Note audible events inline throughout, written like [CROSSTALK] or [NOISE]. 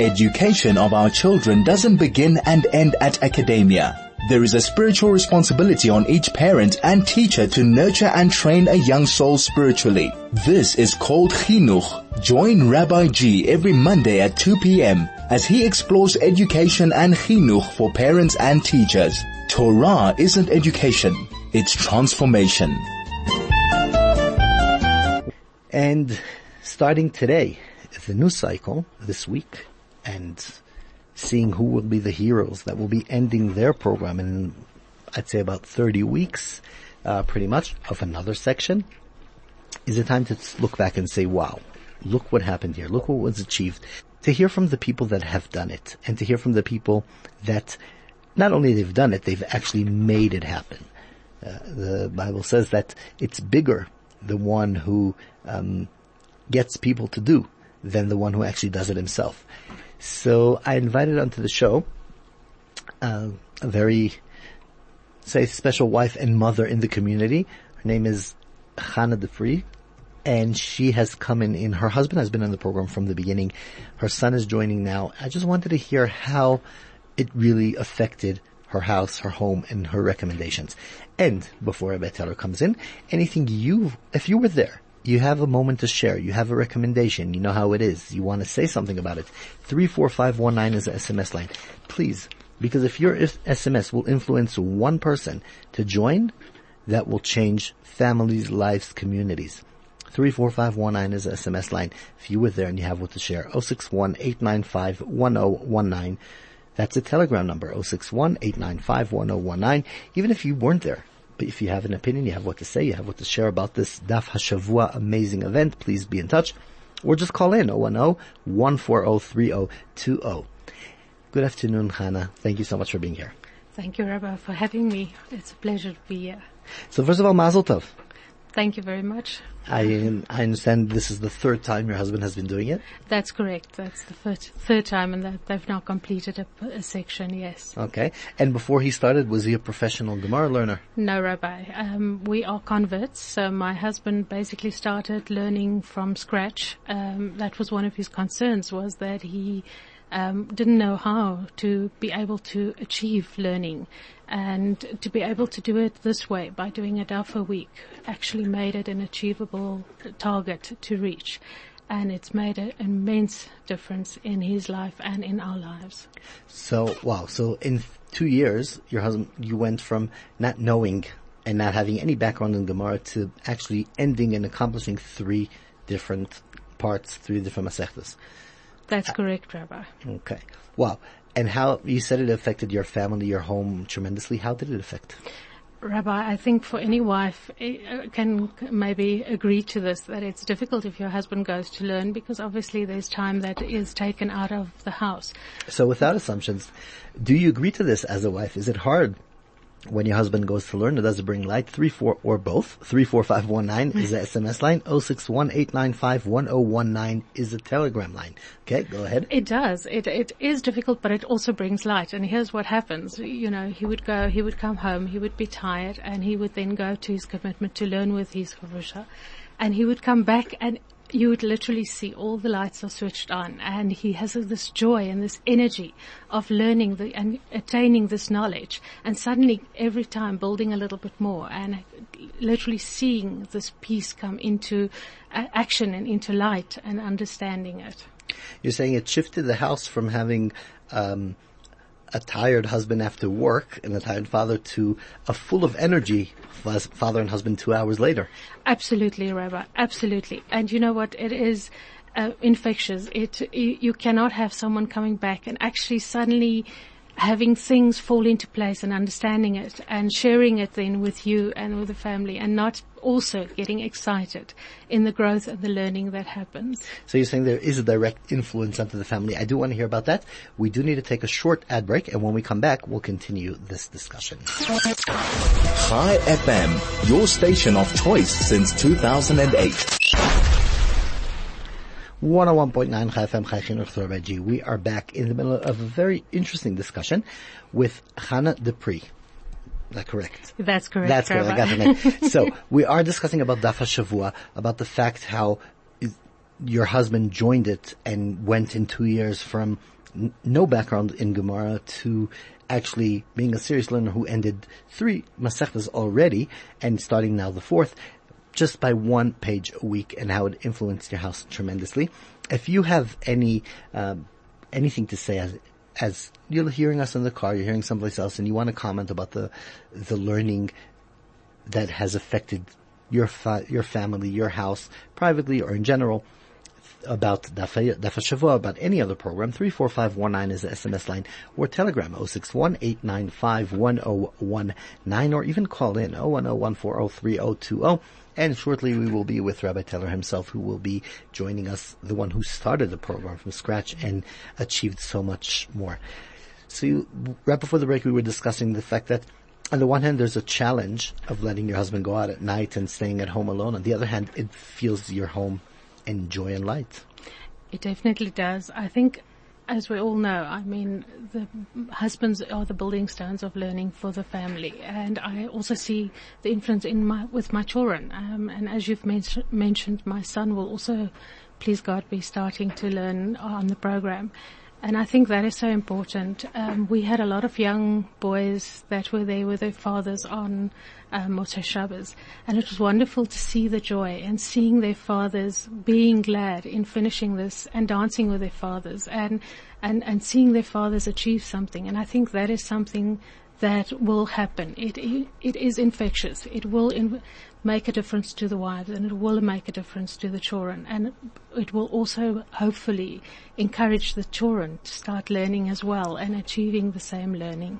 Education of our children doesn't begin and end at academia. There is a spiritual responsibility on each parent and teacher to nurture and train a young soul spiritually. This is called chinuch. Join Rabbi G every Monday at 2 p.m. as he explores education and chinuch for parents and teachers. Torah isn't education, it's transformation. And starting today, the new cycle this week, and seeing who will be the heroes that will be ending their program in, I'd say about 30 weeks, uh, pretty much, of another section, is a time to look back and say, wow, look what happened here. Look what was achieved. To hear from the people that have done it and to hear from the people that not only they've done it, they've actually made it happen. Uh, the Bible says that it's bigger the one who um, gets people to do than the one who actually does it himself. So I invited onto the show uh, a very, say, special wife and mother in the community. Her name is Hannah Du Preez, and she has come in, in, her husband has been on the program from the beginning. Her son is joining now. I just wanted to hear how it really affected her house, her home, and her recommendations. And before Rabbi Teller comes in, anything you, if you were there, you have a moment to share, you have a recommendation, you know how it is, you want to say something about it, 34519 is the SMS line. Please, because if your SMS will influence one person to join, that will change families, lives, communities. 34519 is the SMS line. If you were there and you have what to share, 061 895 1019. That's a telegram number, 061-895-1019. Even if you weren't there, but if you have an opinion, you have what to say, you have what to share about this Daf HaShavua amazing event, please be in touch. Or just call in, 010-140-3020. Good afternoon, Hannah. Thank you so much for being here. Thank you, Rabbi, for having me. It's a pleasure to be here. So first of all, Mazel Tov. Thank you very much. I, I understand this is the third time your husband has been doing it? That's correct. That's the third, third time and that they've now completed a, a, section, yes. Okay. And before he started, was he a professional Gemara learner? No, Rabbi. Um, we are converts. So my husband basically started learning from scratch. Um, that was one of his concerns was that he um, didn't know how to be able to achieve learning and to be able to do it this way by doing a week actually made it an achievable target to reach and it's made an immense difference in his life and in our lives. So, wow. So in two years, your husband, you went from not knowing and not having any background in Gemara to actually ending and accomplishing three different parts, three different Masechtas. That's correct, Rabbi. Okay. Wow. And how, you said it affected your family, your home tremendously. How did it affect? Rabbi, I think for any wife uh, can maybe agree to this that it's difficult if your husband goes to learn because obviously there's time that is taken out of the house. So without assumptions, do you agree to this as a wife? Is it hard when your husband goes to learn, it does bring light. Three four or both. Three four five one nine is the SMS line. Oh six one eight nine five one oh one nine is the Telegram line. Okay, go ahead. It does. It it is difficult, but it also brings light. And here's what happens. You know, he would go, he would come home, he would be tired, and he would then go to his commitment to learn with his chavrusa, and he would come back and you would literally see all the lights are switched on and he has this joy and this energy of learning the, and attaining this knowledge and suddenly every time building a little bit more and literally seeing this piece come into action and into light and understanding it. You're saying it shifted the house from having um, a tired husband after work and a tired father to a full of energy father and husband two hours later. Absolutely, Rabbi. Absolutely. And you know what? It is uh, infectious. It you, you cannot have someone coming back and actually suddenly having things fall into place and understanding it and sharing it then with you and with the family and not also getting excited in the growth and the learning that happens. So you're saying there is a direct influence onto the family. I do want to hear about that. We do need to take a short ad break and when we come back, we'll continue this discussion. Chai FM, your station of choice since 2008. 101.9 FM Chai Chinuch We are back in the middle of a very interesting discussion with Hannah Du Preez. Is that correct? That's correct. That's correct. I got the name. [LAUGHS] so we are discussing about Daf Shavua, about the fact how your husband joined it and went in two years from n- no background in Gemara to actually being a serious learner who ended three Masechtas already and starting now the fourth just by one page a week and how it influenced your house tremendously. If you have any, um, anything to say as, as you're hearing us in the car, you're hearing someplace else and you want to comment about the, the learning that has affected your fa- your family, your house, privately or in general, about Daf HaShavua, about any other program, 34519 is the SMS line, or Telegram, 061-895-1019, or even call in, 010-140-3020. And shortly we will be with Rabbi Teller himself, who will be joining us, the one who started the program from scratch and achieved so much more. So you, right before the break, we were discussing the fact that on the one hand, there's a challenge of letting your husband go out at night and staying at home alone. On the other hand, it feels your home in joy and light. It definitely does. I think, as we all know, I mean, the husbands are the building stones of learning for the family, and I also see the influence in my with my children. Um, and as you've men- mentioned, my son will also, please God, be starting to learn on the program. And I think that is so important. Um, we had a lot of young boys that were there with their fathers on um, Motzei Shabbos, and it was wonderful to see the joy and seeing their fathers being glad in finishing this and dancing with their fathers and and and seeing their fathers achieve something. And I think that is something that will happen. It it is infectious. It will in, make a difference to the wives, and it will make a difference to the children, and it will also hopefully encourage the children to start learning as well and achieving the same learning.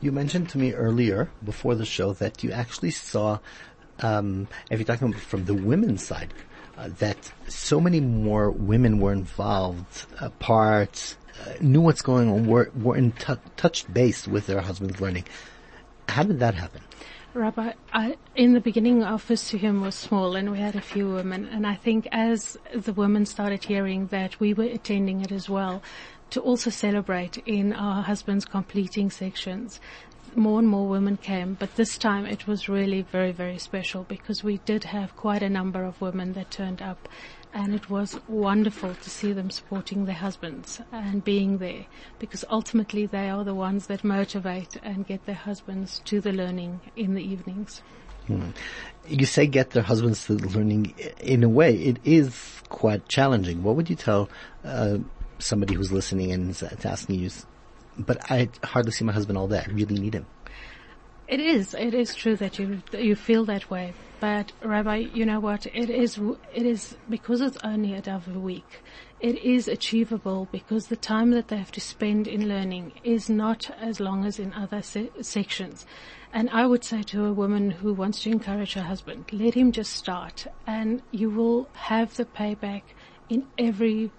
You mentioned to me earlier before the show that you actually saw, um, if you're talking from the women's side, uh, that so many more women were involved, uh, part, uh, knew what's going on, were, were in t- touched base with their husband's learning. How did that happen? Rabbi, I, in the beginning, our first siyum was small, and we had a few women. And I think as the women started hearing that we were attending it as well, to also celebrate in our husbands completing sections, more and more women came. But this time, it was really very, very special because we did have quite a number of women that turned up and it was wonderful to see them supporting their husbands and being there because ultimately they are the ones that motivate and get their husbands to the learning in the evenings. Hmm. You say get their husbands to the learning. In a way, it is quite challenging. What would you tell uh, somebody who's listening and is asking you, but I hardly see my husband all day. I really need him. It is. It is true that you you feel that way. But Rabbi, you know what? It is. It is because it's only a of a week. It is achievable because the time that they have to spend in learning is not as long as in other se- sections. And I would say to a woman who wants to encourage her husband, let him just start, and you will have the payback in every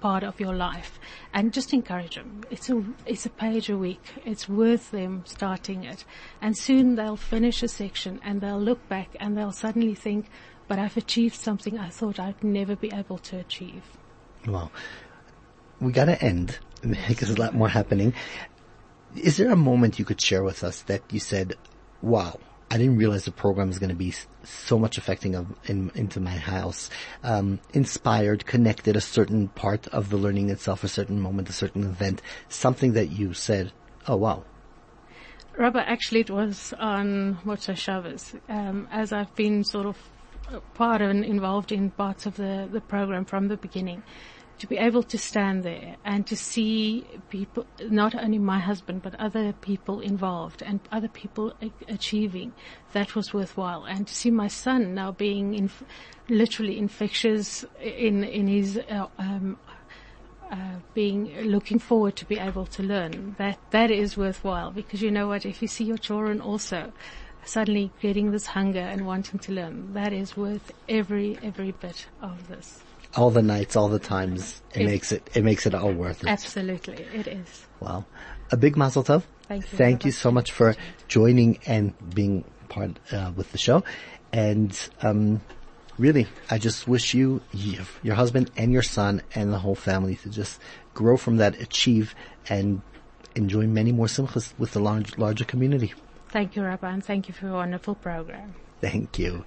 part of your life and just encourage them. It's a, it's a page a week. It's worth them starting it. And soon they'll finish a section and they'll look back and they'll suddenly think, but I've achieved something I thought I'd never be able to achieve. Well, we gotta end because there's a lot more happening. Is there a moment you could share with us that you said, wow, I didn't realize the program was going to be so much affecting of, in, into my house. Um, inspired, connected a certain part of the learning itself, a certain moment, a certain event, something that you said, oh wow. Rabbi, actually it was on Motzei Shabbos. Um, as I've been sort of part and involved in parts of the, the program from the beginning to be able to stand there and to see people, not only my husband, but other people involved and other people achieving, that was worthwhile. And to see my son now being inf- literally infectious in, in his, uh, um, uh, being looking forward to be able to learn. That that is worthwhile because you know what? If you see your children also suddenly getting this hunger and wanting to learn that is worth every every bit of this all the nights, all the times. It, it, makes it, it makes it all worth it. Absolutely, it is. Wow. A big mazel tov. Thank you. Thank you so much for joining and being part uh, with the show. And, um, really, I just wish you, your husband and your son and the whole family to just grow from that, achieve and enjoy many more simchas with the large, larger community. Thank you, Rabbi, and thank you for a wonderful program. Thank you.